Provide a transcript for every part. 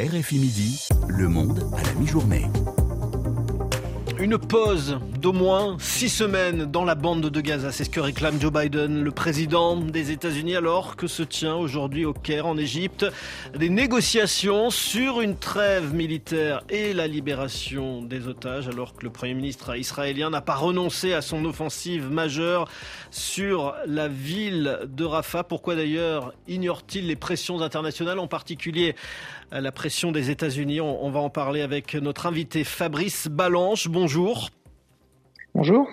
RFI Midi, Le Monde à la mi-journée. Une pause d'au moins six semaines dans la bande de Gaza, c'est ce que réclame Joe Biden, le président des États-Unis, alors que se tient aujourd'hui au Caire, en Égypte, des négociations sur une trêve militaire et la libération des otages, alors que le Premier ministre israélien n'a pas renoncé à son offensive majeure sur la ville de Rafah. Pourquoi d'ailleurs ignore-t-il les pressions internationales, en particulier la pression des États-Unis? On, va en parler avec notre invité Fabrice Balanche. Bonjour. Bonjour.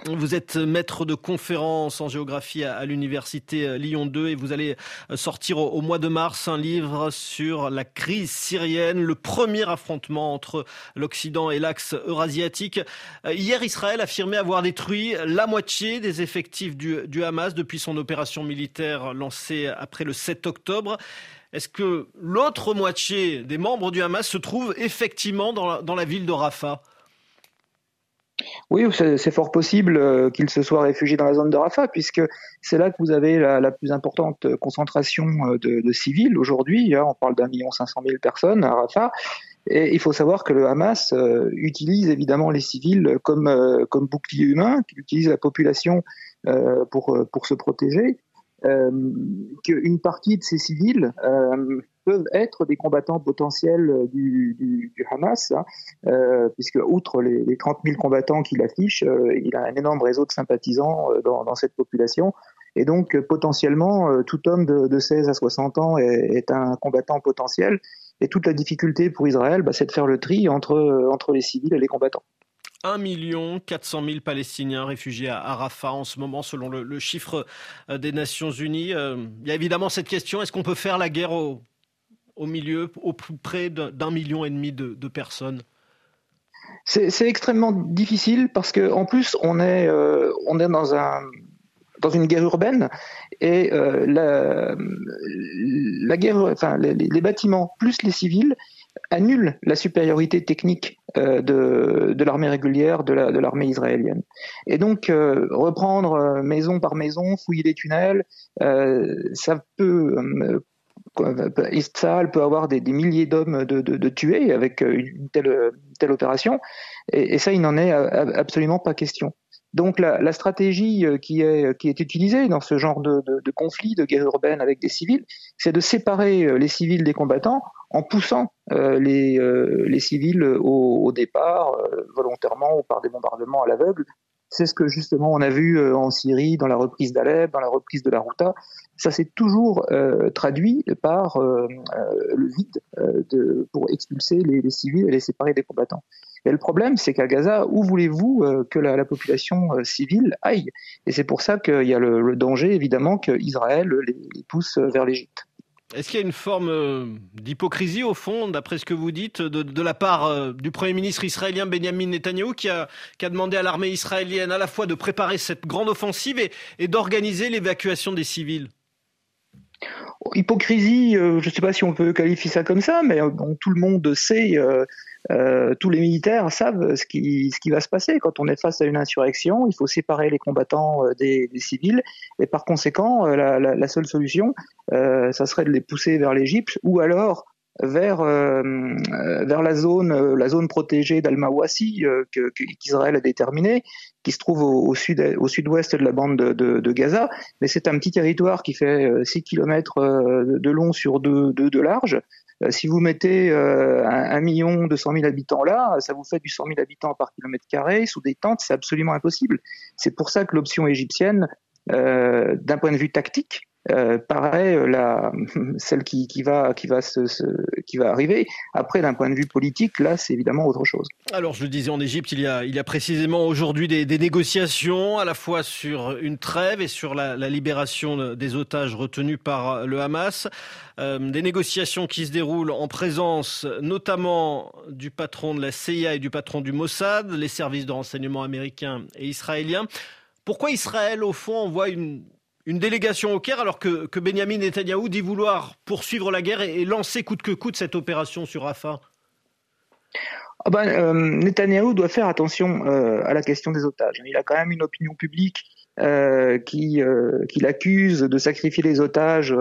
Vous êtes maître de conférence en géographie à, l'université Lyon 2 et vous allez sortir au, mois de mars un livre sur la crise syrienne, le premier affrontement entre l'Occident et l'axe eurasiatique. Hier, Israël affirmait avoir détruit la moitié des effectifs du, du Hamas depuis son opération militaire lancée après le 7 octobre. Est-ce que l'autre moitié des membres du Hamas se trouve effectivement dans la, ville de Rafah? Oui, c'est fort possible euh, qu'ils se soient réfugiés dans la zone de Rafah, puisque c'est là que vous avez la, plus importante concentration euh, de, civils aujourd'hui. Hein. On parle d'un million cinq cent mille personnes à Rafah. Et il faut savoir que le Hamas euh, utilise évidemment les civils comme, comme bouclier humain, qu'il utilise la population pour, se protéger euh, qu'une partie de ces civils euh, peuvent être des combattants potentiels du, du, du Hamas, hein, euh, puisque outre les, les 30 000 combattants qu'il affiche, euh, il a un énorme réseau de sympathisants euh, dans, dans cette population. Et donc potentiellement, tout homme de, de, 16 à 60 ans est, est, un combattant potentiel. Et toute la difficulté pour Israël, bah, c'est de faire le tri entre, entre les civils et les combattants. 1 400 000 Palestiniens réfugiés à Rafah en ce moment, selon le, chiffre euh, des Nations Unies. Euh, il y a évidemment cette question est-ce qu'on peut faire la guerre au, milieu, au plus près d'un million et demi de, personnes? C'est extrêmement difficile parce que en plus on est euh, dans un dans une guerre urbaine et les, bâtiments plus les civils annule la supériorité technique euh, de, l'armée régulière, de l'armée israélienne. Et donc, euh, reprendre euh, maison par maison, fouiller les tunnels, ça peut... Israël peut avoir des, milliers d'hommes de, tués avec une telle, opération, et, ça, il n'en est absolument pas question. Donc la, stratégie qui est, qui est utilisée dans ce genre de, de, de conflit, de guerre urbaine avec des civils, c'est de séparer les civils des combattants en poussant euh, les, euh, les, civils au, au départ, euh, volontairement ou par des bombardements à l'aveugle. C'est ce que justement on a vu en Syrie, dans la reprise d'Alep, dans la reprise de la Routa. Ça s'est toujours traduit par le vide de, pour expulser les, les, civils et les séparer des combattants. Et le problème, c'est qu'à Gaza, où voulez-vous que la, la population civile aille? Et c'est pour ça qu'il y a le, le danger, évidemment, qu'Israël les, les pousse vers l'Égypte. Est-ce qu'il y a une forme euh, d'hypocrisie au fond, d'après ce que vous dites, de, la part euh, du Premier ministre israélien Benjamin Netanyahu qui a, demandé à l'armée israélienne à la fois de préparer cette grande offensive et, d'organiser l'évacuation des civils? Hypocrisie, euh, je ne sais pas si on peut qualifier ça comme ça, mais tout le monde sait tous les militaires savent ce qui, ce qui va se passer quand on est face à une insurrection. Il faut séparer les combattants euh, des, des civils, et par conséquent, euh, la, la, la seule solution, euh, ça serait de les pousser vers l'Égypte, ou alors vers euh, vers la zone la zone protégée d'Al-Mawasi euh, qu'Israël a déterminée, qui se trouve au, au sud au sud-ouest de la bande de, de, de Gaza. Mais c'est un petit territoire qui fait 6 km de long sur 2 de, de large. Euh, si vous mettez euh, un, million deux cent mille habitants là, ça vous fait du cent mille habitants par kilomètre carré sous des tentes, c'est absolument impossible. C'est pour ça que l'option égyptienne, euh, d'un point de vue tactique, euh, paraît euh, celle qui, qui va qui va se, qui va arriver. Après, d'un point de vue politique, là, c'est évidemment autre chose. Alors, je le disais, en Égypte, il y a il y a précisément aujourd'hui des, négociations à la fois sur une trêve et sur la, la libération des otages retenus par le Hamas. Euh, des négociations qui se déroulent en présence notamment du patron de la CIA et du patron du Mossad, les services de renseignement américains et israéliens. Pourquoi Israël, au fond, envoie une, une délégation au Caire alors que, que Benjamin Netanyahou dit vouloir poursuivre la guerre et, lancer coûte que coûte cette opération sur Rafah ah ben, euh, Netanyahou doit faire attention euh, à la question des otages. Il a quand même une opinion publique euh, qui, euh, l'accuse de sacrifier les otages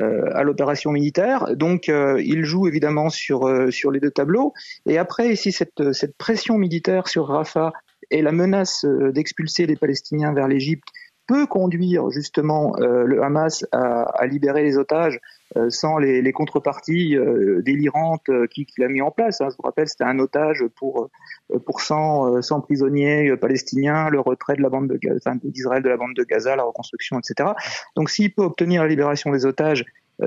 à l'opération militaire. Donc, il joue évidemment sur sur les deux tableaux. Et après, ici, cette cette pression militaire sur Rafah et la menace d'expulser les Palestiniens vers l'Égypte peut conduire justement euh, le Hamas à, libérer les otages euh, sans les, contreparties euh, délirantes qu'il qui a mis en place. Hein. Je vous rappelle, c'était un otage pour pour 100, 100 prisonniers palestiniens, le retrait de la bande d'Israël de la bande de Gaza, la reconstruction, etc. Donc, s'il peut obtenir la libération des otages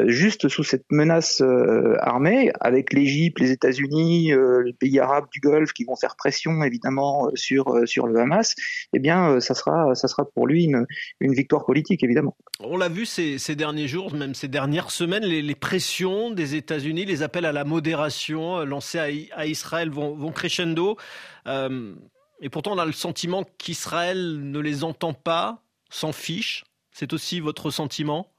juste sous cette menace euh, armée, avec l'Égypte, les États-Unis, euh, les pays arabes du Golfe qui vont faire pression évidemment sur sur le Hamas, eh bien, ça sera ça sera pour lui une, une victoire politique évidemment. On l'a vu ces, ces, derniers jours, même ces dernières semaines, les, pressions des États-Unis, les appels à la modération lancés à, à Israël vont, vont crescendo. Euh, et pourtant, on a le sentiment qu'Israël ne les entend pas, s'en fiche. C'est aussi votre sentiment?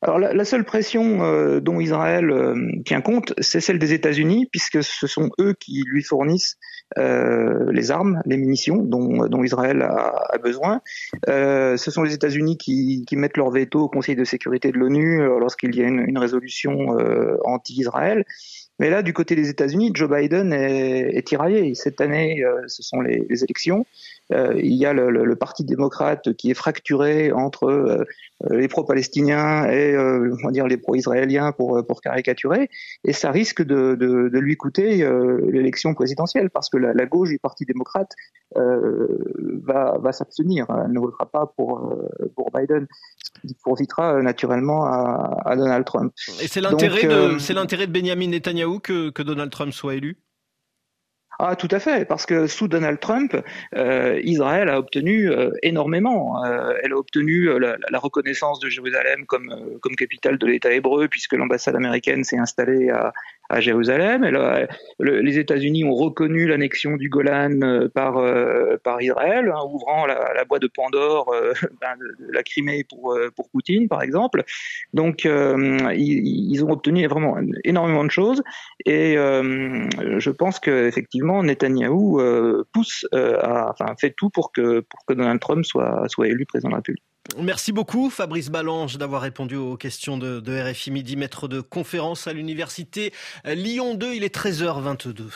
Alors la, seule pression euh, dont Israël euh, tient compte, c'est celle des États-Unis, puisque ce sont eux qui lui fournissent euh, les armes, les munitions dont, Israël a, besoin. Ce sont les États-Unis qui, mettent leur veto au Conseil de sécurité de l'ONU lorsqu'il y a une résolution anti-Israël. Mais là, du côté des États-Unis, Joe Biden est, est tiraillé. Cette année, ce sont les, les élections. Euh, il y a le, le, le, Parti démocrate qui est fracturé entre euh, les pro-palestiniens et euh, on va dire les pro-israéliens pour, pour caricaturer, et ça risque de, de, de lui coûter l'élection présidentielle parce que la, la, gauche du Parti démocrate va, va s'abstenir, elle ne votera pas pour, pour Biden, ce qui profitera naturellement à, à Donald Trump. Et c'est l'intérêt de, c'est l'intérêt de Benjamin Netanyahu que, Donald Trump soit élu? Ah, tout à fait, parce que sous Donald Trump, euh, Israël a obtenu euh, énormément. Euh, elle a obtenu la, reconnaissance de Jérusalem comme, comme capitale de l'État hébreu, puisque l'ambassade américaine s'est installée à, à Jérusalem. Les États-Unis ont reconnu l'annexion du Golan euh, par, par Israël, hein, ouvrant la, boîte de Pandore ben, de, de, la Crimée pour, pour Poutine, par exemple. Donc, ils, ont obtenu vraiment énormément de choses, et je pense qu'effectivement, effectivement, Netanyahou euh, pousse, euh, à, enfin, fait tout pour que, pour que Donald Trump soit, soit élu président de la République. Merci beaucoup Fabrice Ballange d'avoir répondu aux questions de, de RFI Midi, maître de conférence à l'université Lyon 2. Il est 13h22.